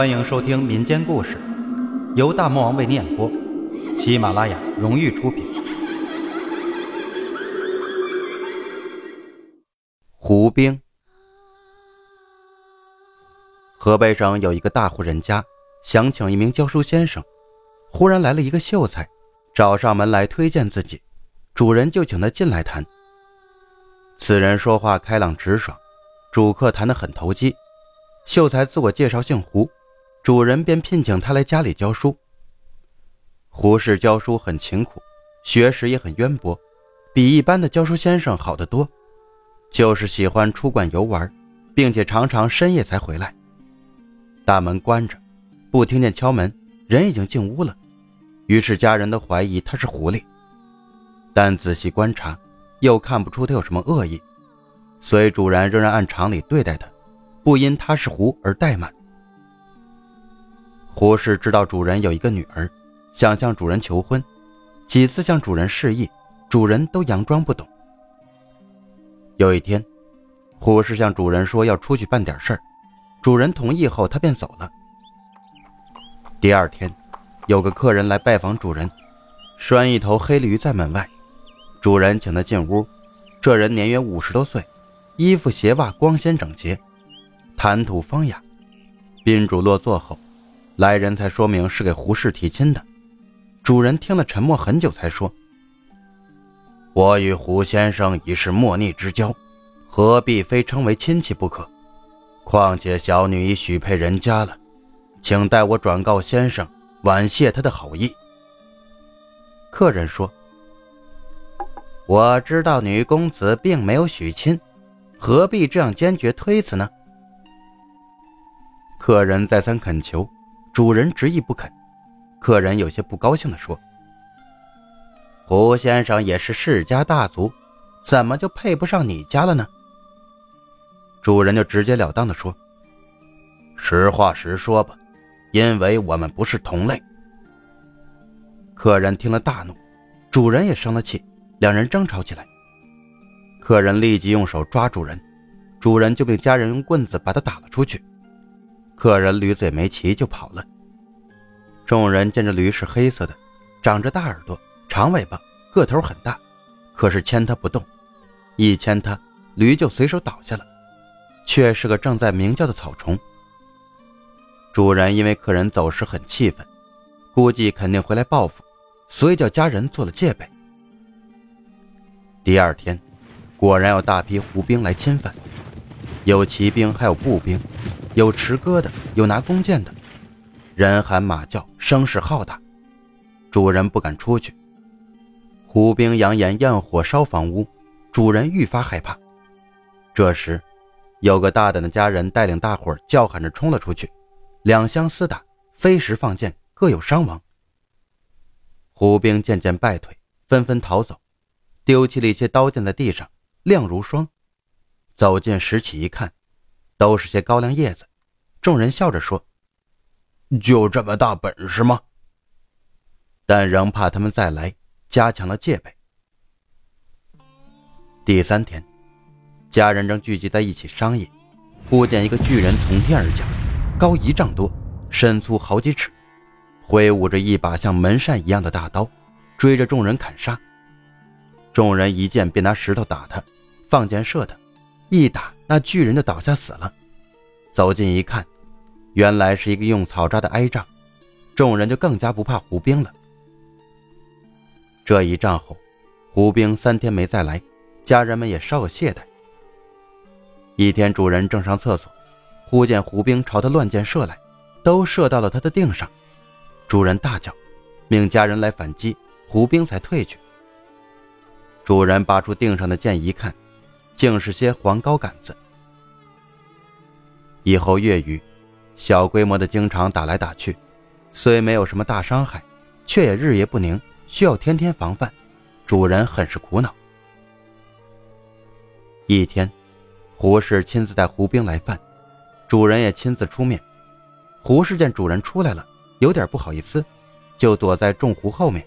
欢迎收听民间故事，由大魔王为你演播，喜马拉雅荣誉出品。胡兵，河北省有一个大户人家，想请一名教书先生，忽然来了一个秀才，找上门来推荐自己，主人就请他进来谈。此人说话开朗直爽，主客谈得很投机。秀才自我介绍姓胡，主人便聘请他来家里教书。胡适教书很勤苦，学识也很渊博，比一般的教书先生好得多。就是喜欢出馆游玩，并且常常深夜才回来。大门关着，不听见敲门，人已经进屋了。于是家人都怀疑他是狐狸，但仔细观察，又看不出他有什么恶意，所以主人仍然按常理对待他。不因他是狐而怠慢。胡适知道主人有一个女儿，想向主人求婚，几次向主人示意，主人都佯装不懂。有一天，胡适向主人说要出去办点事儿，主人同意后，他便走了。第二天，有个客人来拜访主人，拴一头黑驴在门外，主人请他进屋。这人年约五十多岁，衣服鞋袜光鲜整洁。谈吐风雅，宾主落座后，来人才说明是给胡氏提亲的。主人听了，沉默很久，才说：“我与胡先生已是莫逆之交，何必非称为亲戚不可？况且小女已许配人家了，请代我转告先生，婉谢他的好意。”客人说：“我知道女公子并没有许亲，何必这样坚决推辞呢？”客人再三恳求，主人执意不肯。客人有些不高兴地说：“胡先生也是世家大族，怎么就配不上你家了呢？”主人就直截了当地说：“实话实说吧，因为我们不是同类。”客人听了大怒，主人也生了气，两人争吵起来。客人立即用手抓主人，主人就命家人用棍子把他打了出去。客人驴嘴没骑就跑了。众人见这驴是黑色的，长着大耳朵、长尾巴，个头很大，可是牵它不动，一牵它，驴就随手倒下了，却是个正在鸣叫的草虫。主人因为客人走时很气愤，估计肯定回来报复，所以叫家人做了戒备。第二天，果然有大批胡兵来侵犯，有骑兵，还有步兵。有持戈的，有拿弓箭的，人喊马叫，声势浩大，主人不敢出去。胡兵扬言焰火烧房屋，主人愈发害怕。这时，有个大胆的家人带领大伙儿叫喊着冲了出去，两相厮打，飞石放箭，各有伤亡。胡兵渐渐败退，纷纷逃走，丢弃了一些刀剑在地上，亮如霜。走近拾起一看。都是些高粱叶子，众人笑着说：“就这么大本事吗？”但仍怕他们再来，加强了戒备。第三天，家人正聚集在一起商议，忽见一个巨人从天而降，高一丈多，身粗好几尺，挥舞着一把像门扇一样的大刀，追着众人砍杀。众人一见便拿石头打他，放箭射他，一打。那巨人就倒下死了。走近一看，原来是一个用草扎的哀仗。众人就更加不怕胡兵了。这一仗后，胡兵三天没再来，家人们也稍有懈怠。一天，主人正上厕所，忽见胡兵朝他乱箭射来，都射到了他的腚上。主人大叫，命家人来反击，胡兵才退去。主人拔出腚上的箭一看。竟是些黄高杆子。以后月余，小规模的经常打来打去，虽没有什么大伤害，却也日夜不宁，需要天天防范。主人很是苦恼。一天，胡氏亲自带胡兵来犯，主人也亲自出面。胡氏见主人出来了，有点不好意思，就躲在众胡后面。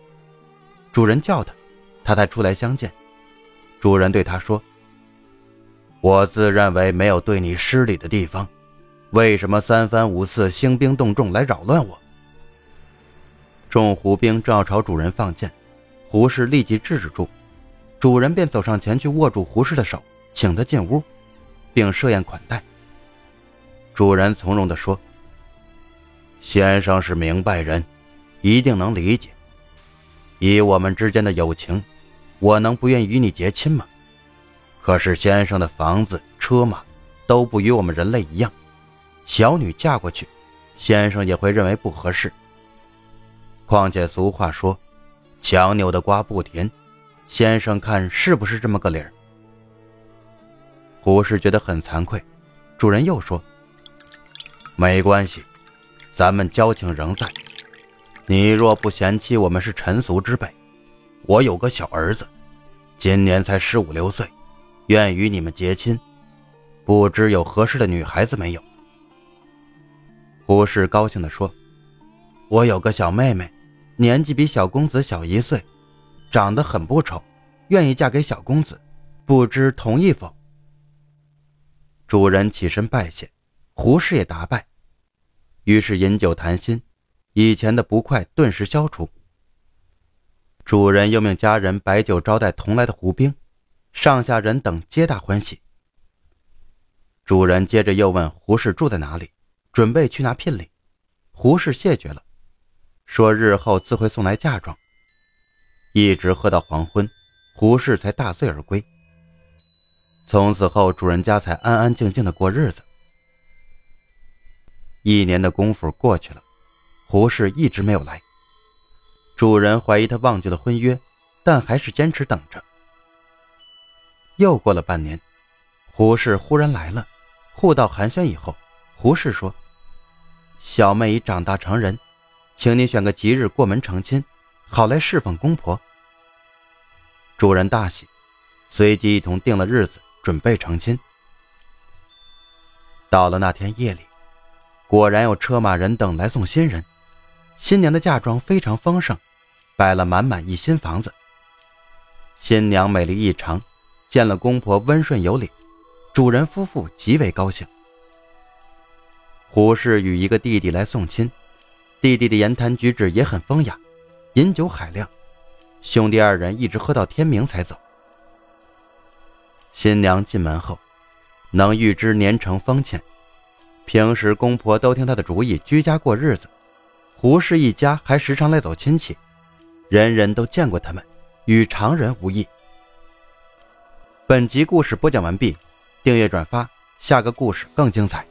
主人叫他，他才出来相见。主人对他说。我自认为没有对你失礼的地方，为什么三番五次兴兵动众来扰乱我？众胡兵正要朝主人放箭，胡氏立即制止住，主人便走上前去握住胡氏的手，请他进屋，并设宴款待。主人从容地说：“先生是明白人，一定能理解。以我们之间的友情，我能不愿与你结亲吗？可是先生的房子、车马，都不与我们人类一样，小女嫁过去，先生也会认为不合适。”况且俗话说：“强扭的瓜不甜。”先生看是不是这么个理儿？胡适觉得很惭愧。主人又说：“没关系，咱们交情仍在。你若不嫌弃我们是陈俗之辈，我有个小儿子，今年才十五六岁，愿与你们结亲。不知有合适的女孩子没有？”胡氏高兴地说：“我有个小妹妹。”年纪比小公子小一岁，长得很不丑，愿意嫁给小公子，不知同意否？主人起身拜谢，胡氏也答拜，于是饮酒谈心，以前的不快顿时消除。主人又命家人摆酒招待同来的胡兵，上下人等皆大欢喜。主人接着又问胡氏住在哪里，准备去拿聘礼，胡氏谢绝了。说日后自会送来嫁妆。一直喝到黄昏，胡氏才大醉而归。从此后，主人家才安安静静的过日子。一年的功夫过去了，胡氏一直没有来。主人怀疑他忘记了婚约，但还是坚持等着。又过了半年，胡氏忽然来了。互道寒暄以后，胡氏说：“小妹已长大成人。”请你选个吉日过门成亲，好来侍奉公婆。主人大喜，随即一同定了日子，准备成亲。到了那天夜里，果然有车马人等来送新人。新娘的嫁妆非常丰盛，摆了满满一新房子。新娘美丽异常，见了公婆温顺有礼，主人夫妇极为高兴。胡氏与一个弟弟来送亲。弟弟的言谈举止也很风雅，饮酒海量，兄弟二人一直喝到天明才走。新娘进门后，能预知年成封建，平时公婆都听她的主意，居家过日子。胡氏一家还时常来走亲戚，人人都见过他们，与常人无异。本集故事播讲完毕，订阅转发，下个故事更精彩。